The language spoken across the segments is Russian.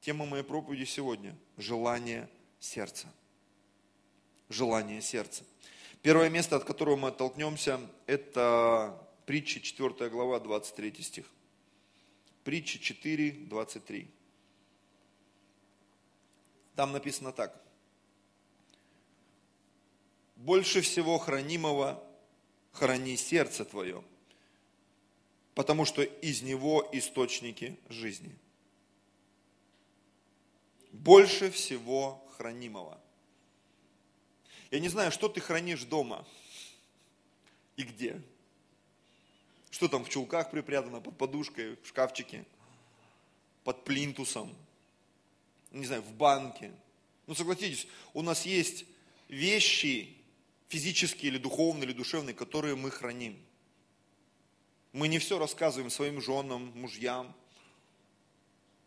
Тема моей проповеди сегодня – желание сердца. Желание сердца. Первое место, от которого мы оттолкнемся, это притча 4 глава, 23 стих. Притча 4, 23. Там написано так. Больше всего хранимого храни сердце твое, потому что из него источники жизни. Больше всего хранимого. Я не знаю, что ты хранишь дома и где. Что там в чулках припрятано, под подушкой, в шкафчике, под плинтусом, не знаю, в банке. Ну согласитесь, у нас есть вещи, физические или духовные, или душевные, которые мы храним. Мы не все рассказываем своим женам, мужьям.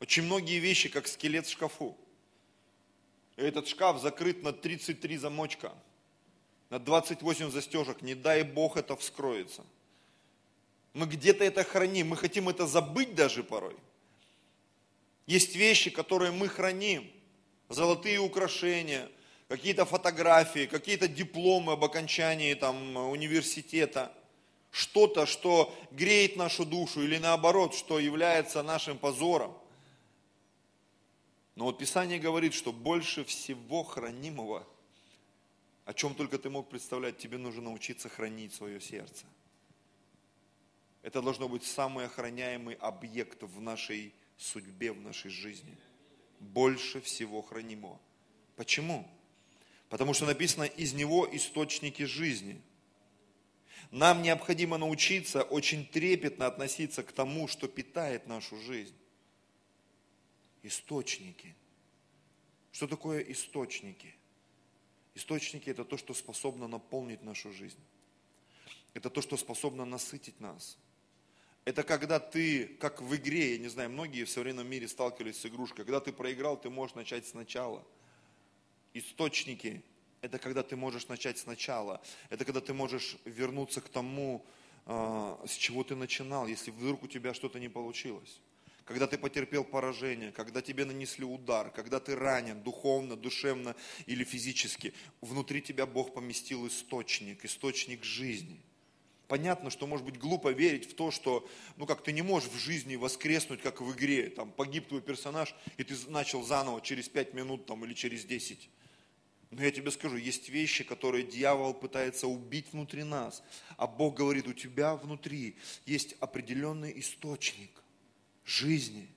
Очень многие вещи, как скелет в шкафу. Этот шкаф закрыт на 33 замочка, на 28 застежек. Не дай Бог это вскроется. Мы где-то это храним, мы хотим это забыть даже порой. Есть вещи, которые мы храним. Золотые украшения, какие-то фотографии, какие-то дипломы об окончании там, университета. Что-то, что греет нашу душу или наоборот, что является нашим позором. Но вот Писание говорит, что больше всего хранимого, о чем только ты мог представлять, тебе нужно научиться хранить свое сердце. Это должно быть самый охраняемый объект в нашей судьбе, в нашей жизни. Больше всего хранимого. Почему? Потому что написано, из него источники жизни. Нам необходимо научиться очень трепетно относиться к тому, что питает нашу жизнь. Источники. Что такое источники? Источники это то, что способно наполнить нашу жизнь. Это то, что способно насытить нас. Это когда ты, как в игре, я не знаю, многие в современном мире сталкивались с игрушкой, когда ты проиграл, ты можешь начать сначала. Источники – это когда ты можешь начать сначала. Это когда ты можешь вернуться к тому, а, с чего ты начинал, если вдруг у тебя что-то не получилось. Когда ты потерпел поражение, когда тебе нанесли удар, когда ты ранен духовно, душевно или физически, внутри тебя Бог поместил источник, источник жизни – Понятно, что может быть глупо верить в то, что, ну как ты не можешь в жизни воскреснуть, как в игре, там погиб твой персонаж, и ты начал заново через пять минут там, или через десять. Но я тебе скажу, есть вещи, которые дьявол пытается убить внутри нас. А Бог говорит, у тебя внутри есть определенный источник жизни.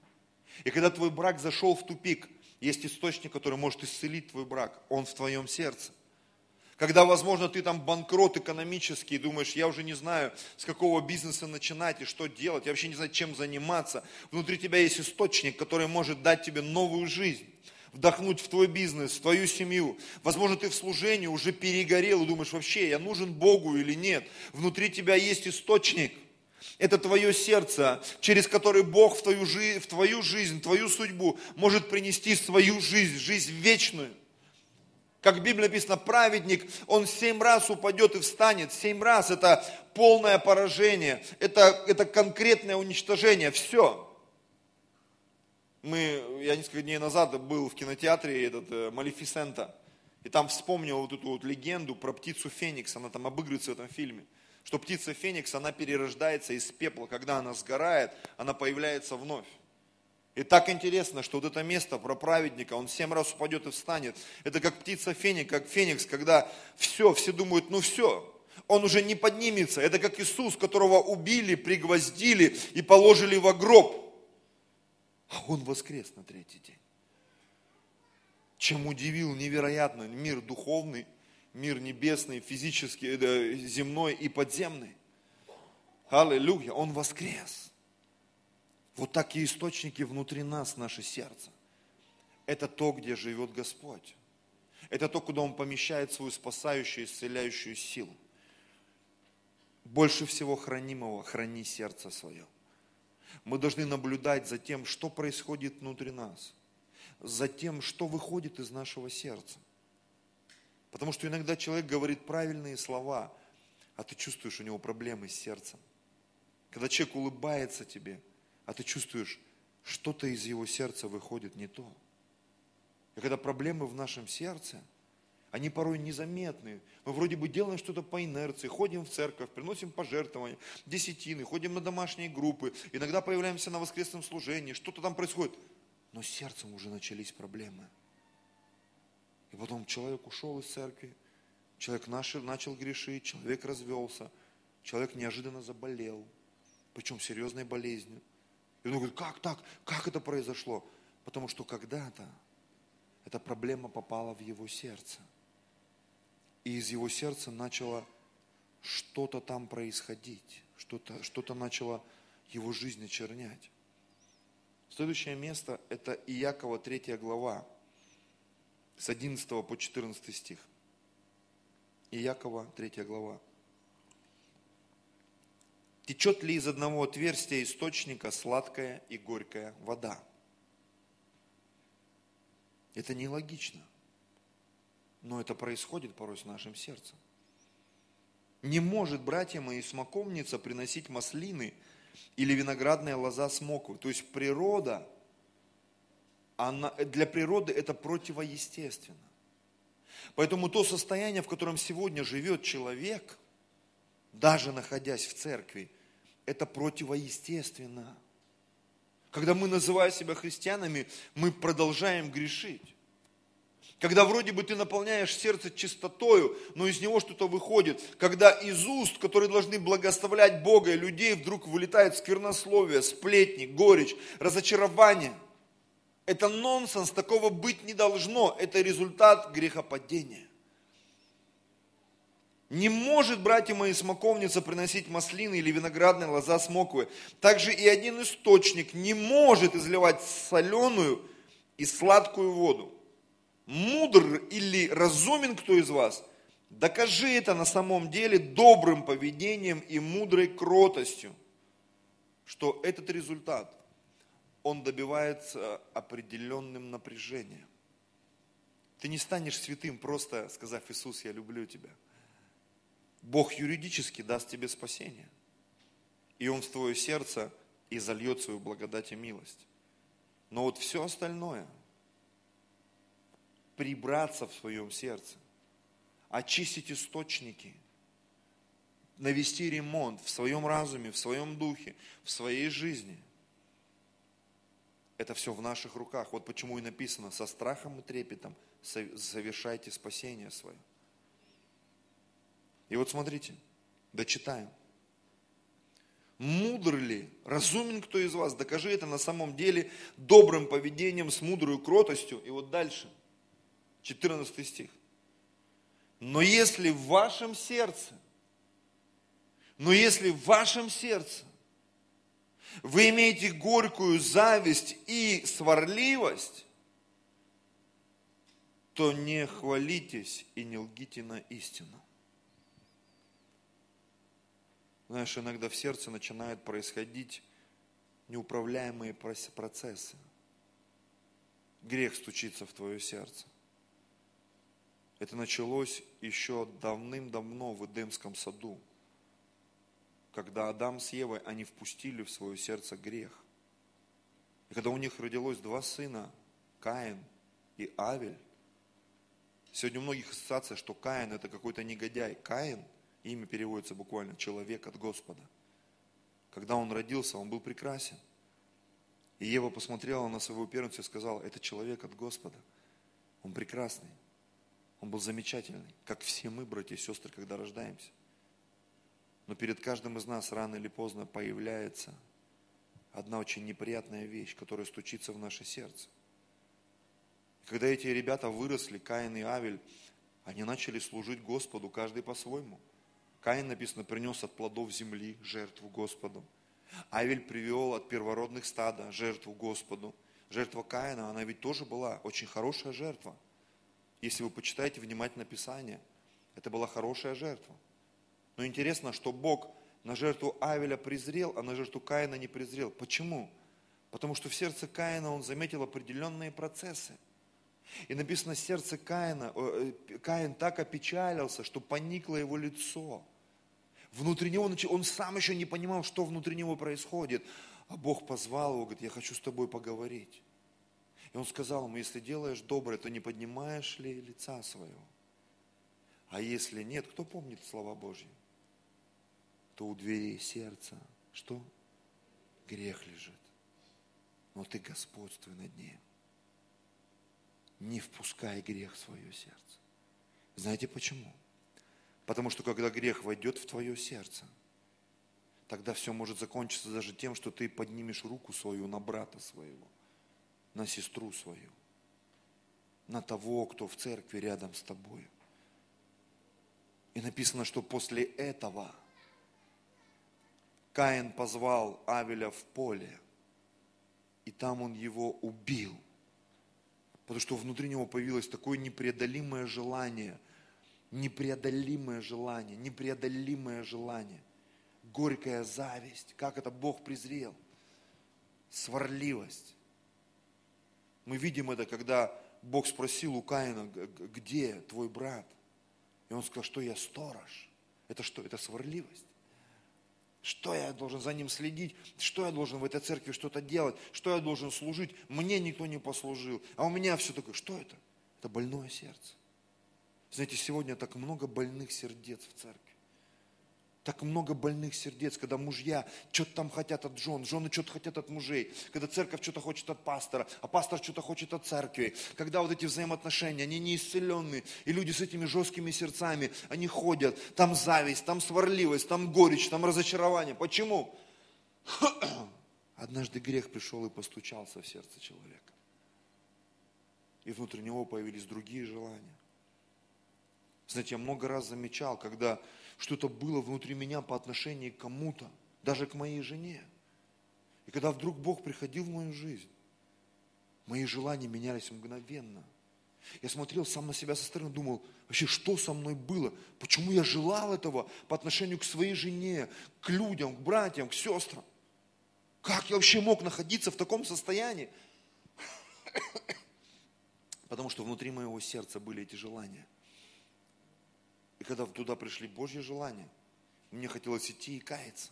И когда твой брак зашел в тупик, есть источник, который может исцелить твой брак. Он в твоем сердце когда, возможно, ты там банкрот экономический, думаешь, я уже не знаю, с какого бизнеса начинать и что делать, я вообще не знаю, чем заниматься. Внутри тебя есть источник, который может дать тебе новую жизнь вдохнуть в твой бизнес, в твою семью. Возможно, ты в служении уже перегорел и думаешь, вообще, я нужен Богу или нет. Внутри тебя есть источник. Это твое сердце, через который Бог в твою, жизнь, в твою жизнь, твою судьбу может принести свою жизнь, жизнь вечную. Как в Библии написано, праведник, он семь раз упадет и встанет. Семь раз это полное поражение, это, это конкретное уничтожение, все. Мы, я несколько дней назад был в кинотеатре этот э, Малефисента, и там вспомнил вот эту вот легенду про птицу Феникс, она там обыгрывается в этом фильме. Что птица Феникс, она перерождается из пепла, когда она сгорает, она появляется вновь. И так интересно, что вот это место про праведника, он семь раз упадет и встанет. Это как птица феникс, как феникс, когда все, все думают, ну все, он уже не поднимется. Это как Иисус, которого убили, пригвоздили и положили во гроб. А он воскрес на третий день. Чем удивил невероятно мир духовный, мир небесный, физический, земной и подземный. Аллилуйя, он воскрес. Вот такие источники внутри нас, наше сердце. Это то, где живет Господь. Это то, куда Он помещает свою спасающую, исцеляющую силу. Больше всего хранимого храни сердце свое. Мы должны наблюдать за тем, что происходит внутри нас, за тем, что выходит из нашего сердца. Потому что иногда человек говорит правильные слова, а ты чувствуешь у него проблемы с сердцем. Когда человек улыбается тебе – а ты чувствуешь, что-то из его сердца выходит не то. И когда проблемы в нашем сердце, они порой незаметны. Мы вроде бы делаем что-то по инерции, ходим в церковь, приносим пожертвования, десятины, ходим на домашние группы, иногда появляемся на воскресном служении, что-то там происходит. Но с сердцем уже начались проблемы. И потом человек ушел из церкви, человек начал грешить, человек развелся, человек неожиданно заболел, причем серьезной болезнью. И он говорит, как так? Как это произошло? Потому что когда-то эта проблема попала в его сердце. И из его сердца начало что-то там происходить, что-то что начало его жизнь очернять. Следующее место – это Иакова 3 глава, с 11 по 14 стих. Иакова 3 глава. Течет ли из одного отверстия источника сладкая и горькая вода? Это нелогично. Но это происходит порой с нашим сердцем. Не может, братья мои, смоковница приносить маслины или виноградная лоза смоку. То есть природа, она, для природы это противоестественно. Поэтому то состояние, в котором сегодня живет человек, даже находясь в церкви, это противоестественно. Когда мы, называя себя христианами, мы продолжаем грешить. Когда вроде бы ты наполняешь сердце чистотою, но из него что-то выходит. Когда из уст, которые должны благословлять Бога и людей, вдруг вылетает сквернословие, сплетни, горечь, разочарование. Это нонсенс, такого быть не должно. Это результат грехопадения. Не может, братья мои, смоковница приносить маслины или виноградная лоза смоковые. Также и один источник не может изливать соленую и сладкую воду. Мудр или разумен кто из вас, докажи это на самом деле добрым поведением и мудрой кротостью, что этот результат, он добивается определенным напряжением. Ты не станешь святым, просто сказав, Иисус, я люблю тебя – Бог юридически даст тебе спасение. И Он в твое сердце и зальет свою благодать и милость. Но вот все остальное, прибраться в своем сердце, очистить источники, навести ремонт в своем разуме, в своем духе, в своей жизни. Это все в наших руках. Вот почему и написано, со страхом и трепетом совершайте спасение свое. И вот смотрите, дочитаем. Мудр ли, разумен кто из вас, докажи это на самом деле добрым поведением, с мудрой кротостью. И вот дальше, 14 стих. Но если в вашем сердце, но если в вашем сердце вы имеете горькую зависть и сварливость, то не хвалитесь и не лгите на истину. Знаешь, иногда в сердце начинают происходить неуправляемые процессы. Грех стучится в твое сердце. Это началось еще давным-давно в Эдемском саду, когда Адам с Евой, они впустили в свое сердце грех. И когда у них родилось два сына, Каин и Авель, сегодня у многих ассоциация, что Каин это какой-то негодяй. Каин – Имя переводится буквально «человек от Господа». Когда он родился, он был прекрасен. И Ева посмотрела на своего первенца и сказала, это человек от Господа. Он прекрасный. Он был замечательный, как все мы, братья и сестры, когда рождаемся. Но перед каждым из нас рано или поздно появляется одна очень неприятная вещь, которая стучится в наше сердце. Когда эти ребята выросли, Каин и Авель, они начали служить Господу, каждый по-своему – Каин, написано, принес от плодов земли жертву Господу. Авель привел от первородных стада жертву Господу. Жертва Каина, она ведь тоже была очень хорошая жертва. Если вы почитаете внимательно Писание, это была хорошая жертва. Но интересно, что Бог на жертву Авеля презрел, а на жертву Каина не презрел. Почему? Потому что в сердце Каина он заметил определенные процессы. И написано, сердце Каина, э, Каин так опечалился, что поникло его лицо – внутри него, он сам еще не понимал, что внутри него происходит. А Бог позвал его, говорит, я хочу с тобой поговорить. И он сказал ему, если делаешь доброе, то не поднимаешь ли лица своего? А если нет, кто помнит слова Божьи? То у дверей сердца что? Грех лежит. Но ты господствуй над ним. Не впускай грех в свое сердце. Знаете почему? Потому что когда грех войдет в твое сердце, тогда все может закончиться даже тем, что ты поднимешь руку свою на брата своего, на сестру свою, на того, кто в церкви рядом с тобой. И написано, что после этого Каин позвал Авеля в поле, и там он его убил. Потому что внутри него появилось такое непреодолимое желание, непреодолимое желание, непреодолимое желание – горькая зависть, как это Бог презрел, сварливость. Мы видим это, когда Бог спросил у Каина, где твой брат? И он сказал, что я сторож. Это что? Это сварливость. Что я должен за ним следить? Что я должен в этой церкви что-то делать? Что я должен служить? Мне никто не послужил. А у меня все такое. Что это? Это больное сердце. Знаете, сегодня так много больных сердец в церкви. Так много больных сердец, когда мужья что-то там хотят от жен, жены что-то хотят от мужей, когда церковь что-то хочет от пастора, а пастор что-то хочет от церкви, когда вот эти взаимоотношения, они неисцеленные, и люди с этими жесткими сердцами, они ходят, там зависть, там сварливость, там горечь, там разочарование. Почему? Однажды грех пришел и постучался в сердце человека. И внутри него появились другие желания. Знаете, я много раз замечал, когда что-то было внутри меня по отношению к кому-то, даже к моей жене. И когда вдруг Бог приходил в мою жизнь, мои желания менялись мгновенно. Я смотрел сам на себя со стороны, думал, вообще, что со мной было? Почему я желал этого по отношению к своей жене, к людям, к братьям, к сестрам? Как я вообще мог находиться в таком состоянии? Потому что внутри моего сердца были эти желания – когда туда пришли Божьи желания, мне хотелось идти и каяться.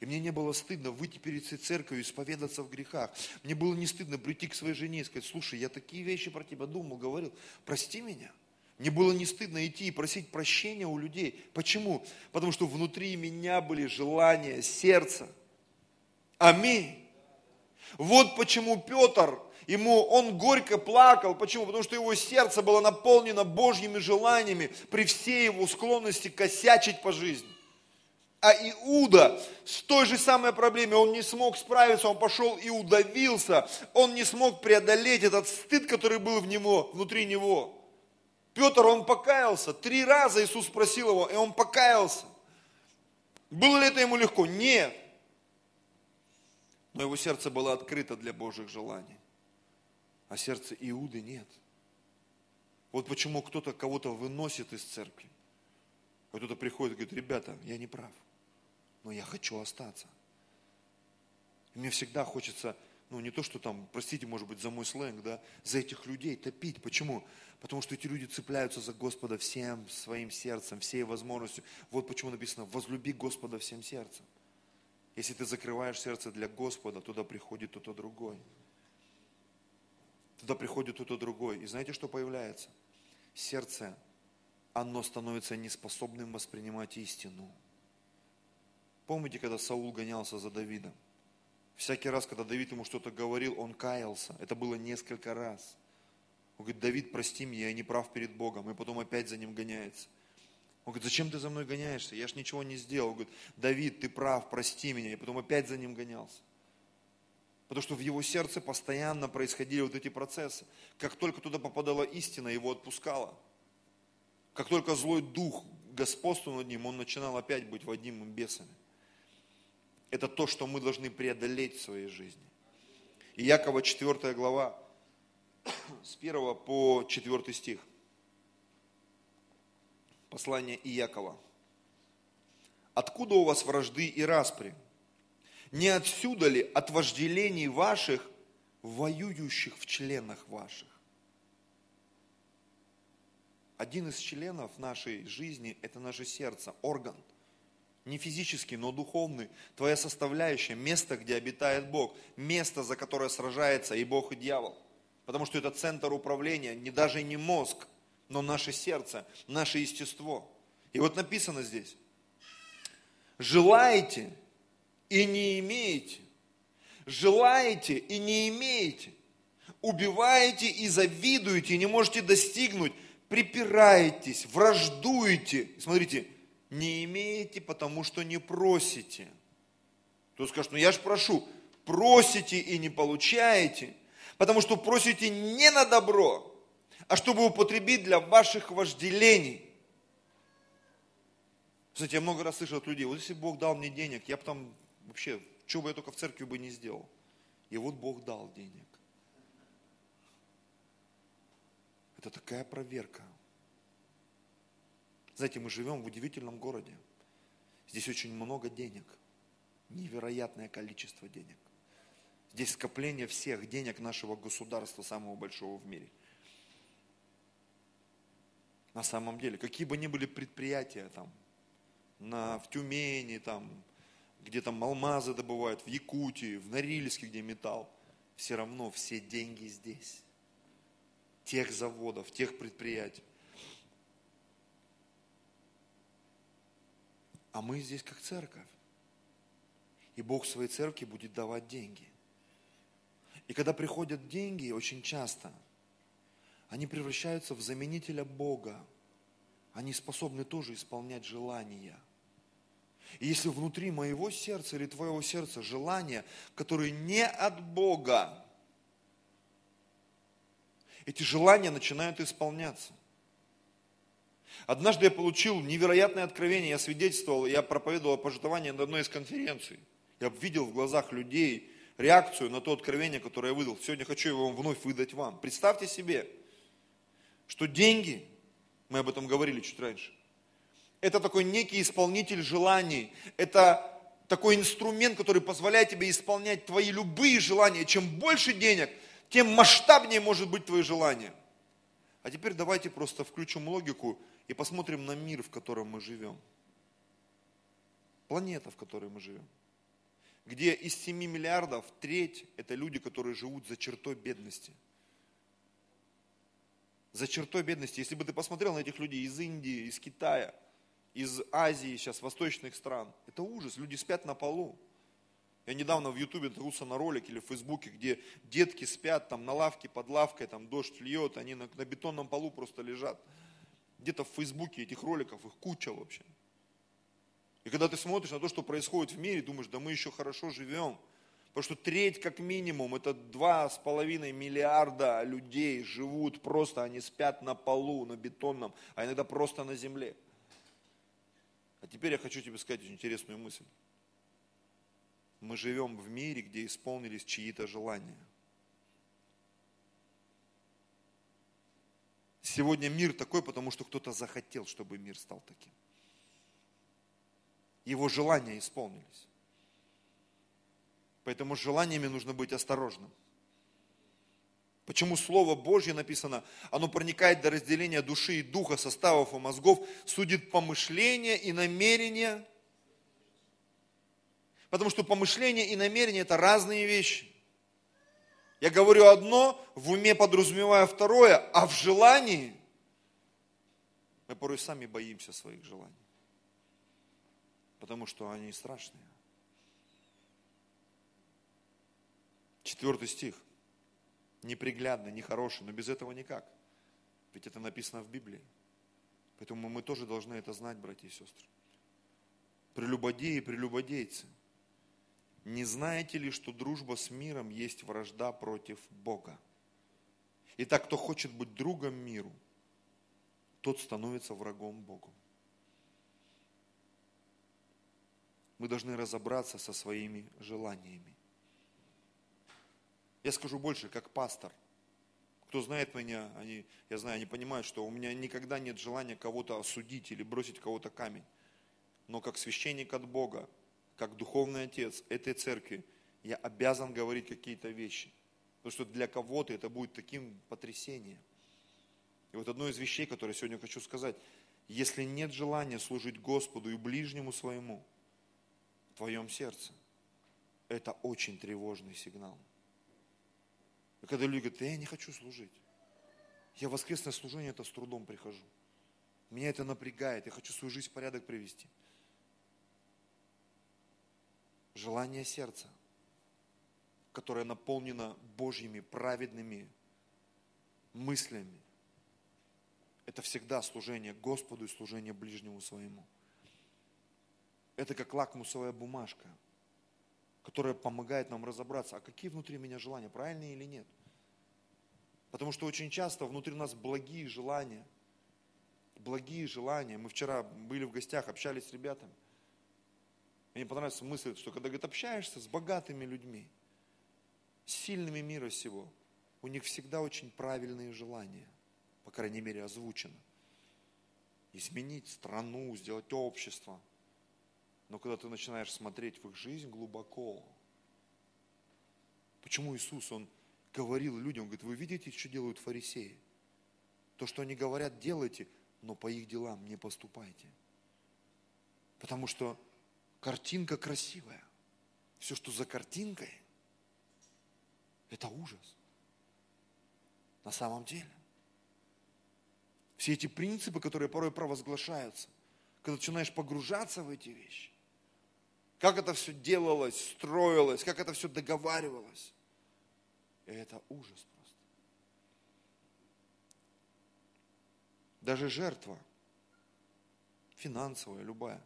И мне не было стыдно выйти перед всей церковью исповедаться в грехах. Мне было не стыдно прийти к своей жене и сказать, слушай, я такие вещи про тебя думал, говорил, прости меня. Мне было не стыдно идти и просить прощения у людей. Почему? Потому что внутри меня были желания сердца. Аминь. Вот почему Петр ему, он горько плакал. Почему? Потому что его сердце было наполнено Божьими желаниями при всей его склонности косячить по жизни. А Иуда с той же самой проблемой, он не смог справиться, он пошел и удавился, он не смог преодолеть этот стыд, который был в него, внутри него. Петр, он покаялся, три раза Иисус спросил его, и он покаялся. Было ли это ему легко? Нет. Но его сердце было открыто для Божьих желаний а сердце Иуды нет. Вот почему кто-то кого-то выносит из церкви. А кто-то приходит и говорит, ребята, я не прав, но я хочу остаться. И мне всегда хочется, ну не то, что там, простите, может быть, за мой сленг, да, за этих людей топить. Почему? Потому что эти люди цепляются за Господа всем своим сердцем, всей возможностью. Вот почему написано, возлюби Господа всем сердцем. Если ты закрываешь сердце для Господа, туда приходит кто-то другой. Туда приходит кто-то другой. И знаете, что появляется? Сердце, оно становится неспособным воспринимать истину. Помните, когда Саул гонялся за Давидом? Всякий раз, когда Давид ему что-то говорил, он каялся. Это было несколько раз. Он говорит, Давид, прости меня, я не прав перед Богом. И потом опять за ним гоняется. Он говорит, зачем ты за мной гоняешься? Я ж ничего не сделал. Он говорит, Давид, ты прав, прости меня. И потом опять за ним гонялся. Потому что в его сердце постоянно происходили вот эти процессы. Как только туда попадала истина, его отпускала. Как только злой дух господствовал над ним, он начинал опять быть водимым бесами. Это то, что мы должны преодолеть в своей жизни. И Якова 4 глава, с 1 по 4 стих. Послание Иакова. Откуда у вас вражды и распри? Не отсюда ли от вожделений ваших, воюющих в членах ваших? Один из членов нашей жизни – это наше сердце, орган. не физический, но духовный, твоя составляющая, место, где обитает Бог, место, за которое сражается и Бог, и дьявол. Потому что это центр управления, не даже не мозг, но наше сердце, наше естество. И вот написано здесь, желаете и не имеете, желаете и не имеете, убиваете и завидуете, и не можете достигнуть, припираетесь, враждуете. Смотрите, не имеете, потому что не просите. Кто скажет, ну я же прошу, просите и не получаете, потому что просите не на добро, а чтобы употребить для ваших вожделений. Кстати, я много раз слышал от людей, вот если Бог дал мне денег, я бы там вообще, что бы я только в церкви бы не сделал. И вот Бог дал денег. Это такая проверка. Знаете, мы живем в удивительном городе. Здесь очень много денег. Невероятное количество денег. Здесь скопление всех денег нашего государства, самого большого в мире. На самом деле, какие бы ни были предприятия там, на, в Тюмени, там, где там алмазы добывают, в Якутии, в Норильске, где металл, все равно все деньги здесь. Тех заводов, тех предприятий. А мы здесь как церковь. И Бог своей церкви будет давать деньги. И когда приходят деньги, очень часто, они превращаются в заменителя Бога. Они способны тоже исполнять желания. И если внутри моего сердца или твоего сердца желания, которые не от Бога, эти желания начинают исполняться. Однажды я получил невероятное откровение, я свидетельствовал, я проповедовал о на одной из конференций. Я видел в глазах людей реакцию на то откровение, которое я выдал. Сегодня хочу его вновь выдать вам. Представьте себе, что деньги, мы об этом говорили чуть раньше, это такой некий исполнитель желаний, это такой инструмент, который позволяет тебе исполнять твои любые желания. Чем больше денег, тем масштабнее может быть твои желания. А теперь давайте просто включим логику и посмотрим на мир, в котором мы живем. Планета, в которой мы живем. Где из 7 миллиардов треть – это люди, которые живут за чертой бедности. За чертой бедности. Если бы ты посмотрел на этих людей из Индии, из Китая, из Азии, сейчас восточных стран, это ужас. Люди спят на полу. Я недавно в Ютубе наткнулся на ролик или в Фейсбуке, где детки спят там на лавке, под лавкой, там дождь льет, они на, на бетонном полу просто лежат. Где-то в Фейсбуке этих роликов, их куча вообще. И когда ты смотришь на то, что происходит в мире, думаешь, да мы еще хорошо живем. Потому что треть как минимум, это два с половиной миллиарда людей живут просто, они спят на полу, на бетонном, а иногда просто на земле. А теперь я хочу тебе сказать очень интересную мысль. Мы живем в мире, где исполнились чьи-то желания – Сегодня мир такой, потому что кто-то захотел, чтобы мир стал таким. Его желания исполнились. Поэтому с желаниями нужно быть осторожным. Почему Слово Божье написано, оно проникает до разделения души и духа, составов и мозгов, судит помышления и намерения. Потому что помышления и намерения – это разные вещи. Я говорю одно, в уме подразумевая второе, а в желании мы порой сами боимся своих желаний. Потому что они страшные. Четвертый стих. Неприглядный, нехороший, но без этого никак. Ведь это написано в Библии. Поэтому мы тоже должны это знать, братья и сестры. Прелюбодеи и прелюбодейцы – не знаете ли, что дружба с миром есть вражда против Бога? Итак, кто хочет быть другом миру, тот становится врагом Богу. Мы должны разобраться со своими желаниями. Я скажу больше, как пастор. Кто знает меня, они, я знаю, они понимают, что у меня никогда нет желания кого-то осудить или бросить кого-то камень. Но как священник от Бога, как духовный отец этой церкви, я обязан говорить какие-то вещи. Потому что для кого-то это будет таким потрясением. И вот одно из вещей, которое сегодня хочу сказать, если нет желания служить Господу и ближнему своему, твоем сердце, это очень тревожный сигнал. И когда люди говорят, да я не хочу служить. Я в воскресное служение это с трудом прихожу. Меня это напрягает, я хочу свою жизнь в порядок привести. Желание сердца, которое наполнено Божьими праведными мыслями, это всегда служение Господу и служение ближнему своему. Это как лакмусовая бумажка, которая помогает нам разобраться, а какие внутри меня желания, правильные или нет. Потому что очень часто внутри нас благие желания, благие желания. Мы вчера были в гостях, общались с ребятами. Мне понравилась мысль, что когда, говорит, общаешься с богатыми людьми, с сильными мира сего, у них всегда очень правильные желания, по крайней мере, озвучено. Изменить страну, сделать общество. Но когда ты начинаешь смотреть в их жизнь глубоко, почему Иисус, Он говорил людям, он говорит, вы видите, что делают фарисеи? То, что они говорят, делайте, но по их делам не поступайте. Потому что картинка красивая. Все, что за картинкой, это ужас. На самом деле. Все эти принципы, которые порой провозглашаются, когда начинаешь погружаться в эти вещи, как это все делалось, строилось, как это все договаривалось, и это ужас просто. Даже жертва, финансовая, любая,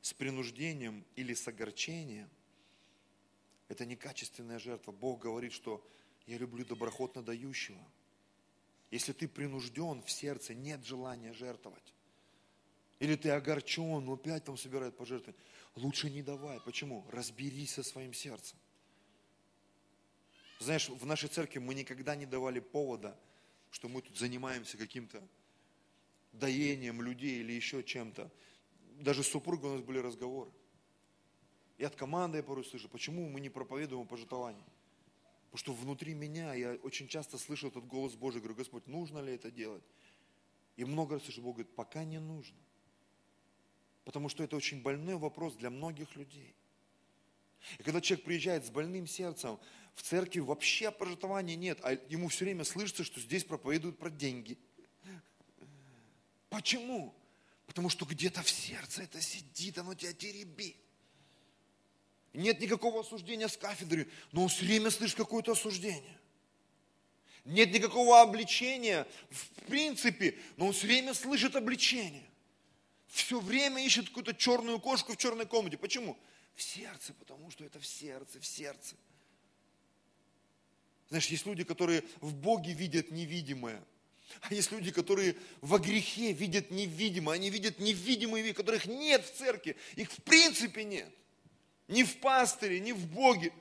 с принуждением или с огорчением, это некачественная жертва. Бог говорит, что я люблю доброхотно дающего. Если ты принужден в сердце, нет желания жертвовать. Или ты огорчен, но опять там собирает пожертвовать. Лучше не давай. Почему? Разберись со своим сердцем. Знаешь, в нашей церкви мы никогда не давали повода, что мы тут занимаемся каким-то доением людей или еще чем-то. Даже с супругой у нас были разговоры. И от команды я порой слышу, почему мы не проповедуем о пожитовании. Потому что внутри меня я очень часто слышу этот голос Божий, говорю, Господь, нужно ли это делать? И много раз слышу, Бог говорит, пока не нужно. Потому что это очень больной вопрос для многих людей. И когда человек приезжает с больным сердцем, в церкви вообще пожертвования нет, а ему все время слышится, что здесь проповедуют про деньги. Почему? Потому что где-то в сердце это сидит, оно тебя теребит. Нет никакого осуждения с кафедры, но он все время слышит какое-то осуждение. Нет никакого обличения в принципе, но он все время слышит обличение. Все время ищет какую-то черную кошку в черной комнате. Почему? В сердце, потому что это в сердце, в сердце. Знаешь, есть люди, которые в Боге видят невидимое. А есть люди, которые во грехе видят невидимое. Они видят невидимые вещи, которых нет в церкви. Их в принципе нет. Ни в пастыре, ни в Боге.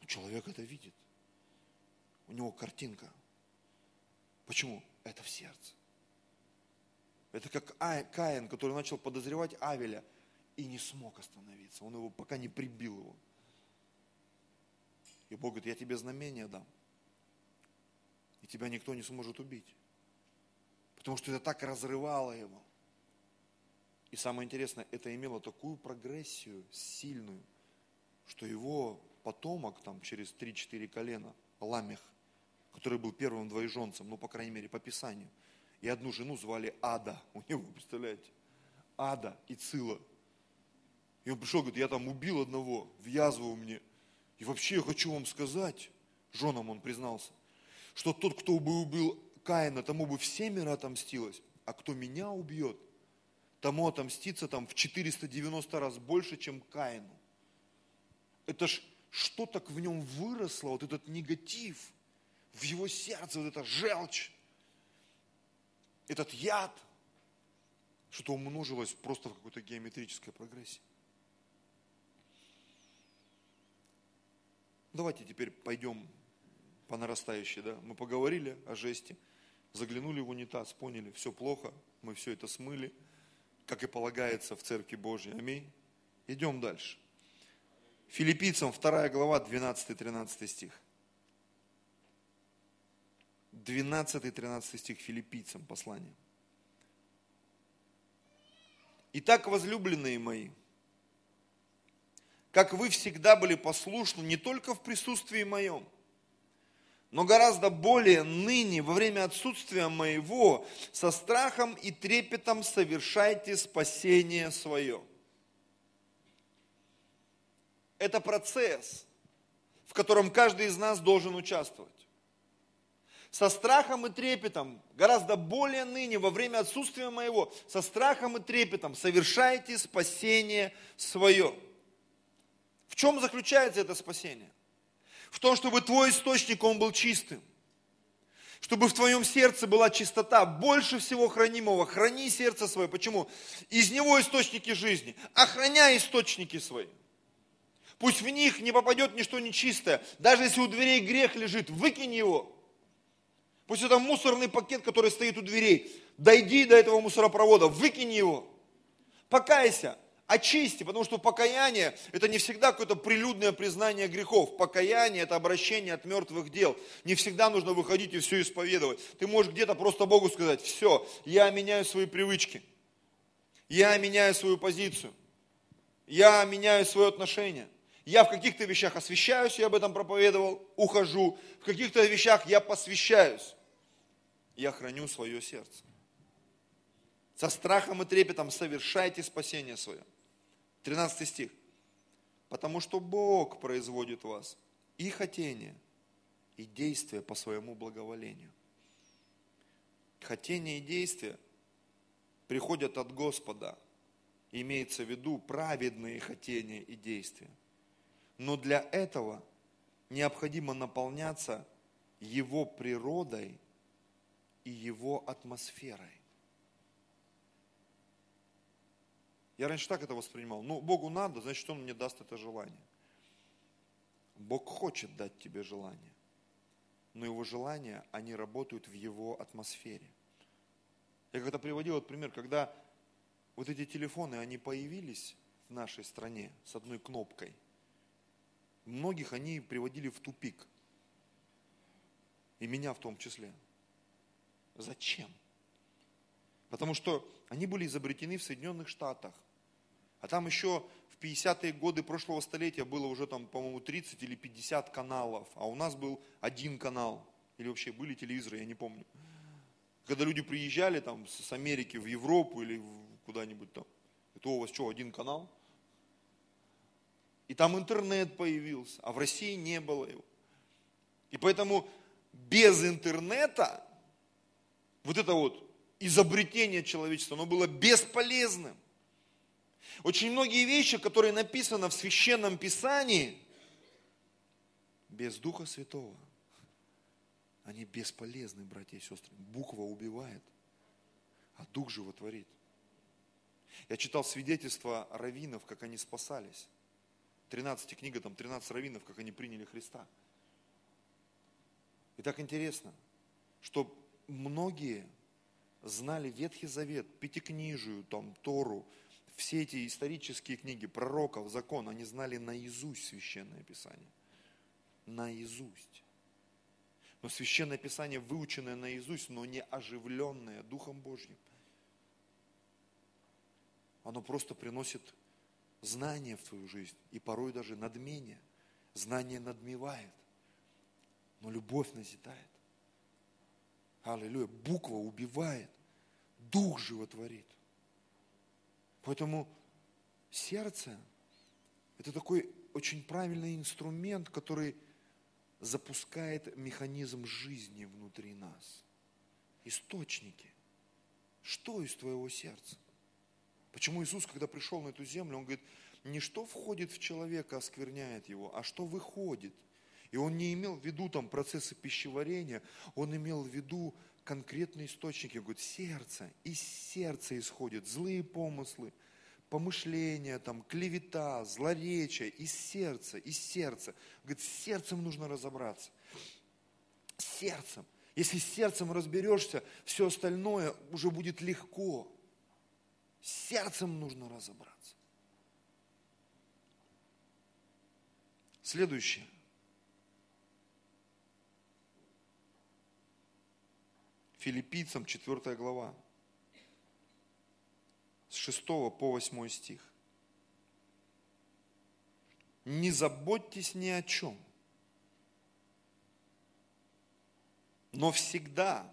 Но человек это видит. У него картинка. Почему? Это в сердце. Это как Каин, который начал подозревать Авеля и не смог остановиться. Он его пока не прибил его. И Бог говорит, я тебе знамение дам. И тебя никто не сможет убить. Потому что это так разрывало его. И самое интересное, это имело такую прогрессию сильную, что его потомок там через 3-4 колена, Ламех, который был первым двоеженцем, ну, по крайней мере, по Писанию, и одну жену звали Ада у него, представляете? Ада и Цила. И он пришел, говорит, я там убил одного, в язву мне. И вообще я хочу вам сказать, женам он признался, что тот, кто бы убил Каина, тому бы все мира отомстилось, а кто меня убьет, тому отомстится там в 490 раз больше, чем Каину. Это ж что так в нем выросло, вот этот негатив, в его сердце, вот эта желчь, этот яд, что-то умножилось просто в какой-то геометрической прогрессии. Давайте теперь пойдем по нарастающей. Да? Мы поговорили о жесте, заглянули в унитаз, поняли, все плохо, мы все это смыли, как и полагается в Церкви Божьей. Аминь. Идем дальше. Филиппийцам 2 глава, 12-13 стих. 12-13 стих филиппийцам послания. Итак, возлюбленные мои, как вы всегда были послушны не только в присутствии моем, но гораздо более ныне, во время отсутствия моего, со страхом и трепетом совершайте спасение свое. Это процесс, в котором каждый из нас должен участвовать. Со страхом и трепетом, гораздо более ныне, во время отсутствия моего, со страхом и трепетом совершайте спасение свое. В чем заключается это спасение? В том, чтобы твой источник, он был чистым. Чтобы в твоем сердце была чистота, больше всего хранимого. Храни сердце свое. Почему? Из него источники жизни. Охраняй источники свои. Пусть в них не попадет ничто нечистое. Даже если у дверей грех лежит, выкинь его. Пусть это мусорный пакет, который стоит у дверей. Дойди до этого мусоропровода, выкинь его. Покайся очисти, потому что покаяние – это не всегда какое-то прилюдное признание грехов. Покаяние – это обращение от мертвых дел. Не всегда нужно выходить и все исповедовать. Ты можешь где-то просто Богу сказать, все, я меняю свои привычки, я меняю свою позицию, я меняю свое отношение. Я в каких-то вещах освящаюсь, я об этом проповедовал, ухожу. В каких-то вещах я посвящаюсь. Я храню свое сердце. Со страхом и трепетом совершайте спасение свое. 13 стих. Потому что Бог производит вас и хотение, и действие по своему благоволению. Хотение и действие приходят от Господа. Имеется в виду праведные хотения и действия. Но для этого необходимо наполняться Его природой и Его атмосферой. Я раньше так это воспринимал. Ну, Богу надо, значит, Он мне даст это желание. Бог хочет дать тебе желание. Но Его желания, они работают в Его атмосфере. Я когда приводил этот пример, когда вот эти телефоны, они появились в нашей стране с одной кнопкой. Многих они приводили в тупик. И меня в том числе. Зачем? Потому что они были изобретены в Соединенных Штатах. А там еще в 50-е годы прошлого столетия было уже там, по-моему, 30 или 50 каналов, а у нас был один канал. Или вообще были телевизоры, я не помню. Когда люди приезжали там с Америки в Европу или куда-нибудь там, это у вас что, один канал? И там интернет появился, а в России не было его. И поэтому без интернета вот это вот изобретение человечества, оно было бесполезным. Очень многие вещи, которые написаны в Священном Писании, без Духа Святого, они бесполезны, братья и сестры. Буква убивает, а Дух животворит. Я читал свидетельства раввинов, как они спасались. 13 книга, там 13 раввинов, как они приняли Христа. И так интересно, что многие знали Ветхий Завет, Пятикнижию, там, Тору, все эти исторические книги пророков, закон, они знали наизусть Священное Писание. Наизусть. Но Священное Писание, выученное наизусть, но не оживленное Духом Божьим, оно просто приносит знание в твою жизнь и порой даже надмение. Знание надмевает, но любовь назидает. Аллилуйя. Буква убивает, дух животворит. Поэтому сердце – это такой очень правильный инструмент, который запускает механизм жизни внутри нас. Источники. Что из твоего сердца? Почему Иисус, когда пришел на эту землю, Он говорит, не что входит в человека, оскверняет его, а что выходит. И Он не имел в виду там процессы пищеварения, Он имел в виду конкретные источники, говорит, сердце, из сердца исходят злые помыслы, помышления, там, клевета, злоречие, из сердца, из сердца. Говорит, с сердцем нужно разобраться. С сердцем. Если с сердцем разберешься, все остальное уже будет легко. С сердцем нужно разобраться. Следующее. Филиппийцам 4 глава, с 6 по 8 стих. не заботьтесь ни о чем. Но всегда,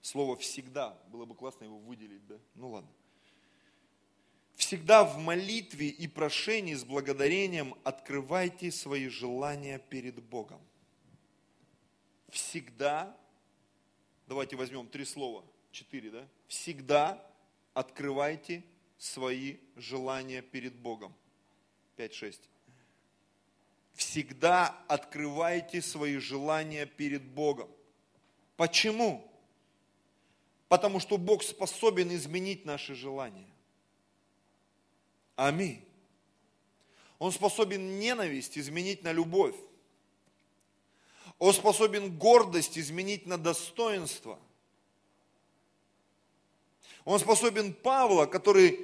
слово всегда, было бы классно его выделить, да? Ну ладно. Всегда в молитве и прошении с благодарением открывайте свои желания перед Богом. Всегда, давайте возьмем три слова, четыре, да? Всегда открывайте свои желания перед Богом. Пять, шесть. Всегда открывайте свои желания перед Богом. Почему? Потому что Бог способен изменить наши желания. Аминь. Он способен ненависть изменить на любовь. Он способен гордость изменить на достоинство. Он способен Павла, который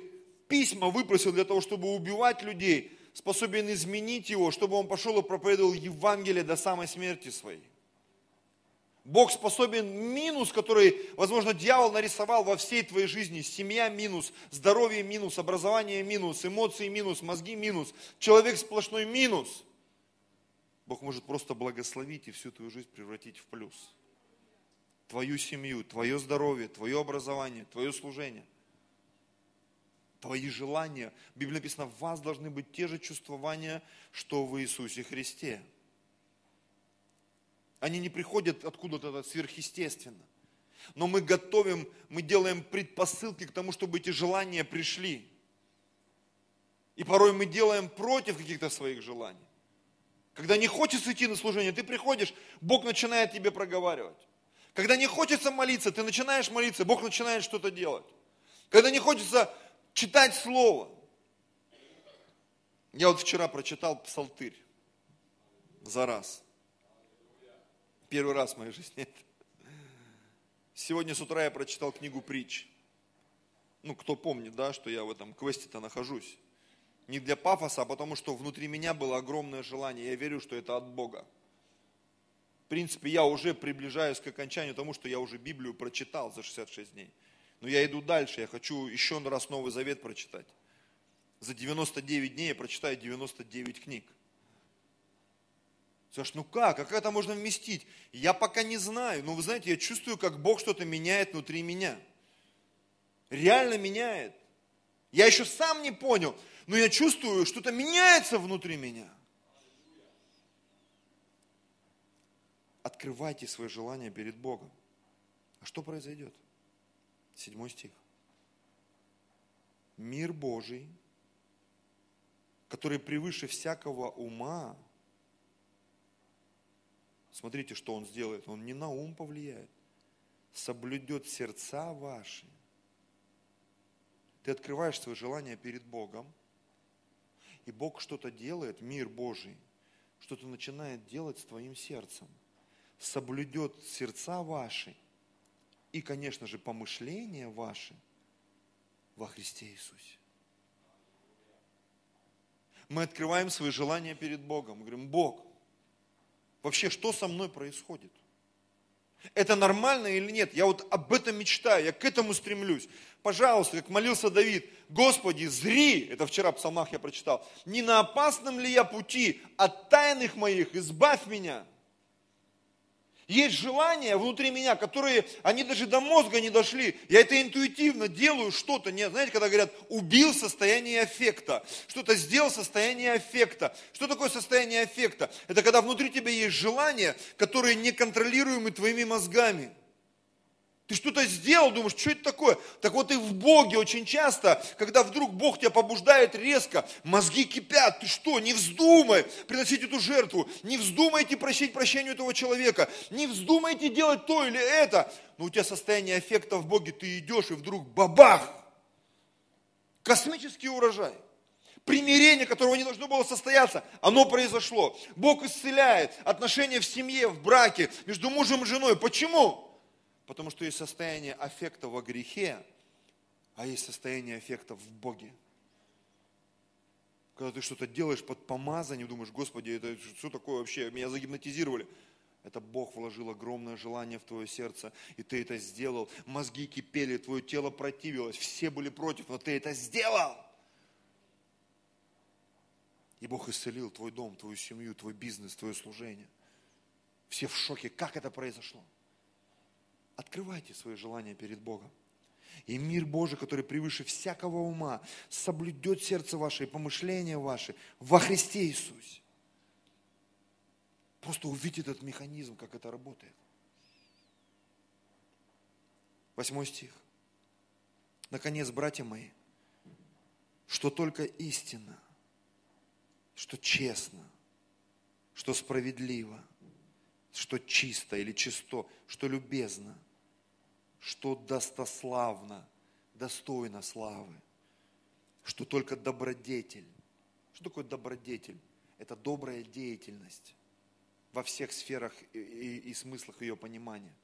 письма выпросил для того, чтобы убивать людей, способен изменить его, чтобы он пошел и проповедовал Евангелие до самой смерти своей. Бог способен минус, который, возможно, дьявол нарисовал во всей твоей жизни. Семья минус, здоровье минус, образование минус, эмоции минус, мозги минус, человек сплошной минус. Бог может просто благословить и всю твою жизнь превратить в плюс. Твою семью, твое здоровье, твое образование, твое служение, твои желания. В Библии написано, в вас должны быть те же чувствования, что в Иисусе Христе. Они не приходят откуда-то сверхъестественно. Но мы готовим, мы делаем предпосылки к тому, чтобы эти желания пришли. И порой мы делаем против каких-то своих желаний. Когда не хочется идти на служение, ты приходишь, Бог начинает тебе проговаривать. Когда не хочется молиться, ты начинаешь молиться, Бог начинает что-то делать. Когда не хочется читать Слово. Я вот вчера прочитал Псалтырь за раз. Первый раз в моей жизни. Сегодня с утра я прочитал книгу притч. Ну, кто помнит, да, что я в этом квесте-то нахожусь. Не для пафоса, а потому что внутри меня было огромное желание. Я верю, что это от Бога. В принципе, я уже приближаюсь к окончанию тому, что я уже Библию прочитал за 66 дней. Но я иду дальше, я хочу еще раз Новый Завет прочитать. За 99 дней я прочитаю 99 книг. Саш, ну как? Как это можно вместить? Я пока не знаю. Но вы знаете, я чувствую, как Бог что-то меняет внутри меня. Реально меняет. Я еще сам не понял, но я чувствую, что-то меняется внутри меня. Открывайте свои желания перед Богом. А что произойдет? Седьмой стих. Мир Божий, который превыше всякого ума, Смотрите, что он сделает. Он не на ум повлияет. Соблюдет сердца ваши. Ты открываешь свое желание перед Богом, и Бог что-то делает, мир Божий, что-то начинает делать с твоим сердцем. Соблюдет сердца ваши и, конечно же, помышления ваши во Христе Иисусе. Мы открываем свои желания перед Богом. Мы говорим, Бог, Вообще, что со мной происходит? Это нормально или нет? Я вот об этом мечтаю, я к этому стремлюсь. Пожалуйста, как молился Давид, Господи, зри, это вчера в псалмах я прочитал, не на опасном ли я пути, от тайных моих избавь меня. Есть желания внутри меня, которые, они даже до мозга не дошли. Я это интуитивно делаю что-то. Не, знаете, когда говорят, убил состояние аффекта, что-то сделал состояние аффекта. Что такое состояние аффекта? Это когда внутри тебя есть желания, которые неконтролируемы твоими мозгами. Ты что-то сделал, думаешь, что это такое? Так вот и в Боге очень часто, когда вдруг Бог тебя побуждает резко, мозги кипят, ты что, не вздумай приносить эту жертву, не вздумайте просить прощения этого человека, не вздумайте делать то или это. Но у тебя состояние эффекта в Боге, ты идешь и вдруг бабах! Космический урожай примирение, которого не должно было состояться, оно произошло. Бог исцеляет отношения в семье, в браке, между мужем и женой. Почему? Потому что есть состояние аффекта во грехе, а есть состояние аффекта в Боге. Когда ты что-то делаешь под помазанием, думаешь, Господи, это что такое вообще? Меня загипнотизировали. Это Бог вложил огромное желание в твое сердце, и ты это сделал. Мозги кипели, твое тело противилось, все были против, но ты это сделал. И Бог исцелил твой дом, твою семью, твой бизнес, твое служение. Все в шоке, как это произошло. Открывайте свои желания перед Богом. И мир Божий, который превыше всякого ума, соблюдет сердце ваше и помышления ваши во Христе Иисусе. Просто увидеть этот механизм, как это работает. Восьмой стих. Наконец, братья мои, что только истина, что честно, что справедливо, что чисто или чисто, что любезно, что достославно, достойно славы, что только добродетель. Что такое добродетель? Это добрая деятельность во всех сферах и, и, и смыслах ее понимания.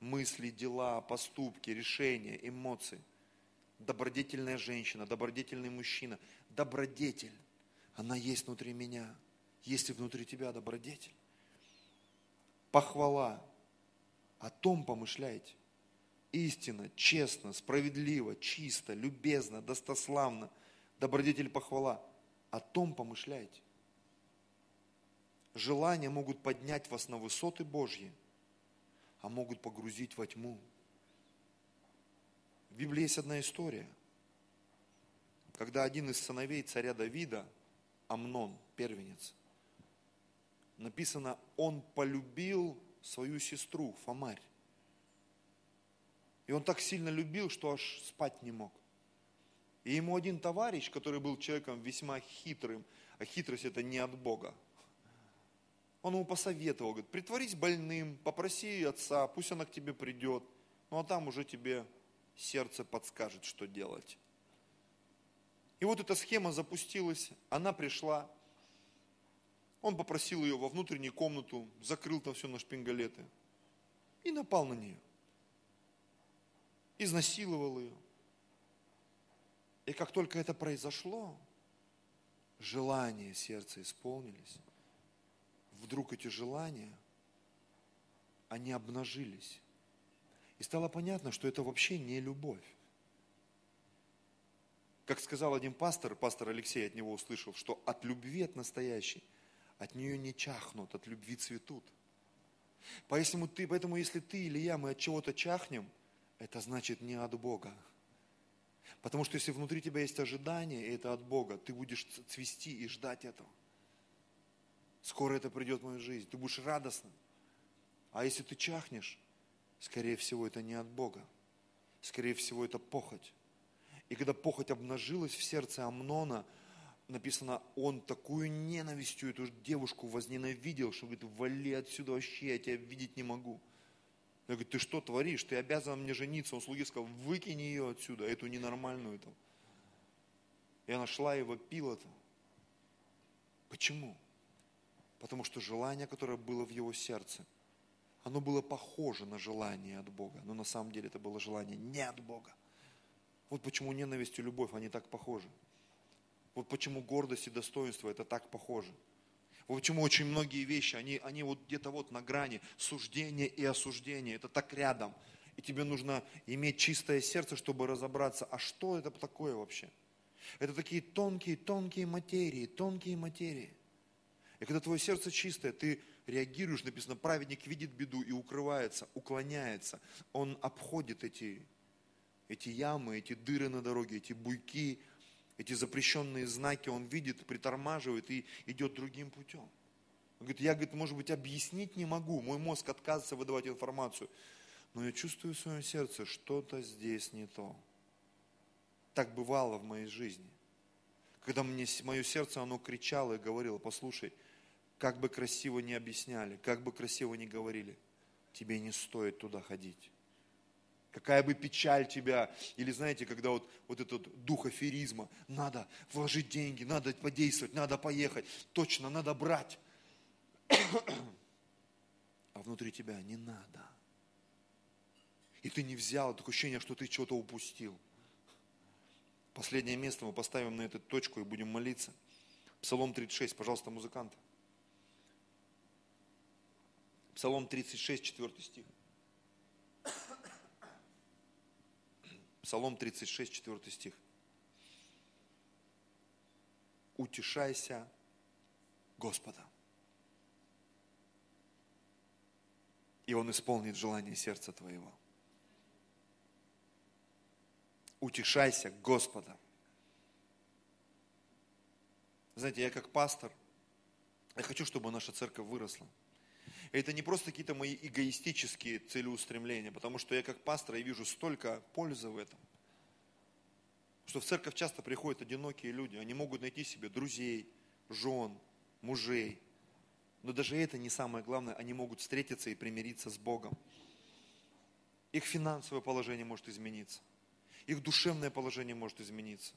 Мысли, дела, поступки, решения, эмоции. Добродетельная женщина, добродетельный мужчина. Добродетель, она есть внутри меня. Есть и внутри тебя добродетель. Похвала. О том помышляйте. Истинно, честно, справедливо, чисто, любезно, достославно. Добродетель похвала. О том помышляйте желания могут поднять вас на высоты Божьи, а могут погрузить во тьму. В Библии есть одна история, когда один из сыновей царя Давида, Амнон, первенец, написано, он полюбил свою сестру Фомарь. И он так сильно любил, что аж спать не мог. И ему один товарищ, который был человеком весьма хитрым, а хитрость это не от Бога, он ему посоветовал, говорит, притворись больным, попроси отца, пусть она к тебе придет. Ну а там уже тебе сердце подскажет, что делать. И вот эта схема запустилась, она пришла, он попросил ее во внутреннюю комнату, закрыл там все на шпингалеты и напал на нее. Изнасиловал ее. И как только это произошло, желания сердца исполнились вдруг эти желания, они обнажились. И стало понятно, что это вообще не любовь. Как сказал один пастор, пастор Алексей от него услышал, что от любви, от настоящей, от нее не чахнут, от любви цветут. Поэтому, ты, поэтому если ты или я, мы от чего-то чахнем, это значит не от Бога. Потому что если внутри тебя есть ожидание, и это от Бога, ты будешь цвести и ждать этого. Скоро это придет в мою жизнь. Ты будешь радостным. А если ты чахнешь, скорее всего, это не от Бога. Скорее всего, это похоть. И когда похоть обнажилась в сердце Амнона, написано, он такую ненавистью эту девушку возненавидел, что говорит, вали отсюда вообще, я тебя видеть не могу. Я говорю, ты что творишь? Ты обязан мне жениться. Он слуге сказал, выкинь ее отсюда, эту ненормальную. Эту. И она шла и вопила там. Почему? Потому что желание, которое было в его сердце, оно было похоже на желание от Бога. Но на самом деле это было желание не от Бога. Вот почему ненависть и любовь, они так похожи. Вот почему гордость и достоинство это так похожи. Вот почему очень многие вещи, они, они вот где-то вот на грани суждения и осуждения. Это так рядом. И тебе нужно иметь чистое сердце, чтобы разобраться, а что это такое вообще? Это такие тонкие, тонкие материи, тонкие материи. И когда твое сердце чистое, ты реагируешь, написано, праведник видит беду и укрывается, уклоняется. Он обходит эти, эти ямы, эти дыры на дороге, эти буйки, эти запрещенные знаки, он видит, притормаживает и идет другим путем. Он говорит, я, говорит, может быть, объяснить не могу, мой мозг отказывается выдавать информацию, но я чувствую в своем сердце, что-то здесь не то. Так бывало в моей жизни. Когда мне, мое сердце, оно кричало и говорило, послушай, как бы красиво не объясняли, как бы красиво не говорили, тебе не стоит туда ходить. Какая бы печаль тебя, или знаете, когда вот, вот этот дух аферизма, надо вложить деньги, надо подействовать, надо поехать, точно, надо брать. А внутри тебя не надо. И ты не взял, такое ощущение, что ты что-то упустил. Последнее место мы поставим на эту точку и будем молиться. Псалом 36, пожалуйста, музыканты. Псалом 36, 4 стих. Псалом 36, 4 стих. Утешайся Господа. И Он исполнит желание сердца твоего. Утешайся Господа. Знаете, я как пастор, я хочу, чтобы наша церковь выросла. Это не просто какие-то мои эгоистические целеустремления, потому что я как пастор, я вижу столько пользы в этом. Что в церковь часто приходят одинокие люди, они могут найти себе друзей, жен, мужей. Но даже это не самое главное, они могут встретиться и примириться с Богом. Их финансовое положение может измениться. Их душевное положение может измениться.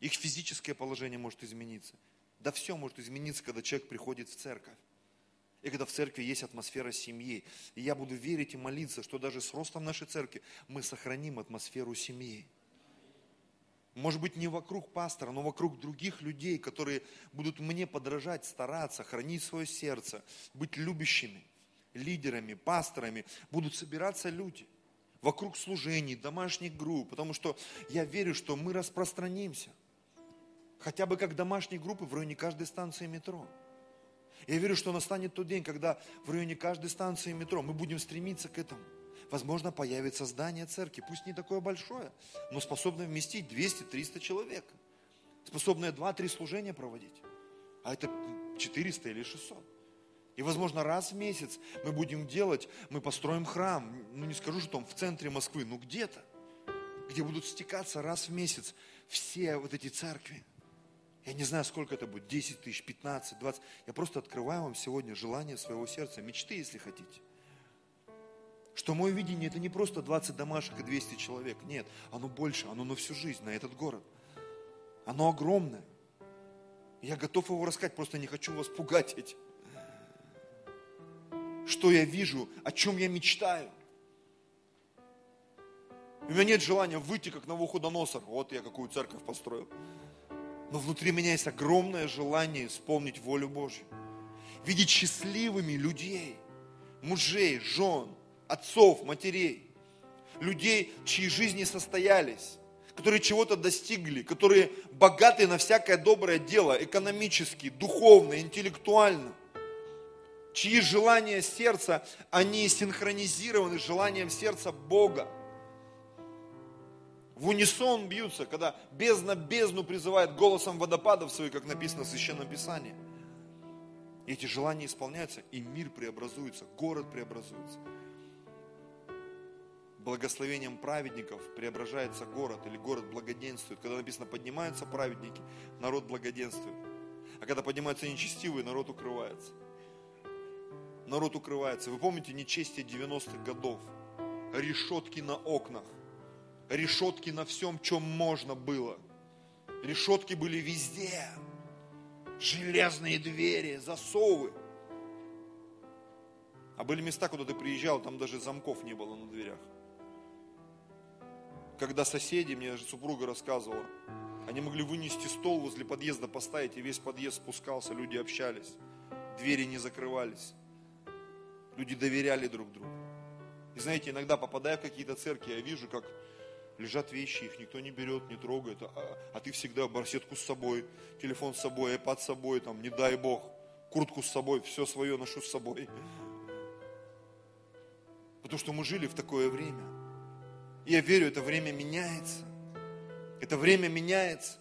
Их физическое положение может измениться. Да все может измениться, когда человек приходит в церковь. И когда в церкви есть атмосфера семьи. И я буду верить и молиться, что даже с ростом нашей церкви мы сохраним атмосферу семьи. Может быть, не вокруг пастора, но вокруг других людей, которые будут мне подражать, стараться, хранить свое сердце, быть любящими, лидерами, пасторами. Будут собираться люди вокруг служений, домашних групп, потому что я верю, что мы распространимся. Хотя бы как домашние группы в районе каждой станции метро. Я верю, что настанет тот день, когда в районе каждой станции метро мы будем стремиться к этому. Возможно, появится здание церкви, пусть не такое большое, но способное вместить 200-300 человек, способное 2-3 служения проводить. А это 400 или 600. И, возможно, раз в месяц мы будем делать, мы построим храм, ну не скажу, что там в центре Москвы, но где-то, где будут стекаться раз в месяц все вот эти церкви. Я не знаю, сколько это будет, 10 тысяч, 15, 20. Я просто открываю вам сегодня желание своего сердца, мечты, если хотите. Что мое видение это не просто 20 домашек и 200 человек. Нет, оно больше, оно на всю жизнь, на этот город. Оно огромное. Я готов его рассказать, просто не хочу вас пугать этим. Что я вижу, о чем я мечтаю. У меня нет желания выйти, как на Навуходоносор. Вот я какую церковь построил. Но внутри меня есть огромное желание исполнить волю Божью. Видеть счастливыми людей, мужей, жен, отцов, матерей. Людей, чьи жизни состоялись, которые чего-то достигли, которые богаты на всякое доброе дело, экономически, духовно, интеллектуально. Чьи желания сердца, они синхронизированы с желанием сердца Бога в унисон бьются, когда бездна бездну призывает голосом водопадов своих, как написано в Священном Писании. И эти желания исполняются, и мир преобразуется, город преобразуется. Благословением праведников преображается город, или город благоденствует. Когда написано, поднимаются праведники, народ благоденствует. А когда поднимаются нечестивые, народ укрывается. Народ укрывается. Вы помните нечестие 90-х годов? Решетки на окнах решетки на всем, чем можно было. Решетки были везде. Железные двери, засовы. А были места, куда ты приезжал, там даже замков не было на дверях. Когда соседи, мне супруга рассказывала, они могли вынести стол возле подъезда, поставить, и весь подъезд спускался, люди общались, двери не закрывались, люди доверяли друг другу. И знаете, иногда попадая в какие-то церкви, я вижу, как лежат вещи, их никто не берет, не трогает, а, а ты всегда барсетку с собой, телефон с собой, iPad с собой, там, не дай Бог, куртку с собой, все свое ношу с собой. Потому что мы жили в такое время. И я верю, это время меняется. Это время меняется.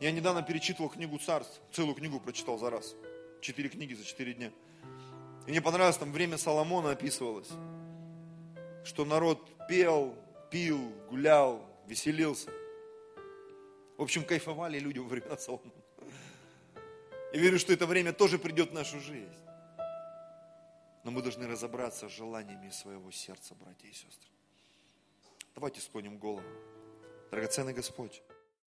Я недавно перечитывал книгу царств, целую книгу прочитал за раз. Четыре книги за четыре дня. И мне понравилось, там время Соломона описывалось, что народ пел, пил, гулял, веселился. В общем, кайфовали люди во времена Соломона. И верю, что это время тоже придет в нашу жизнь. Но мы должны разобраться с желаниями своего сердца, братья и сестры. Давайте склоним голову. Драгоценный Господь,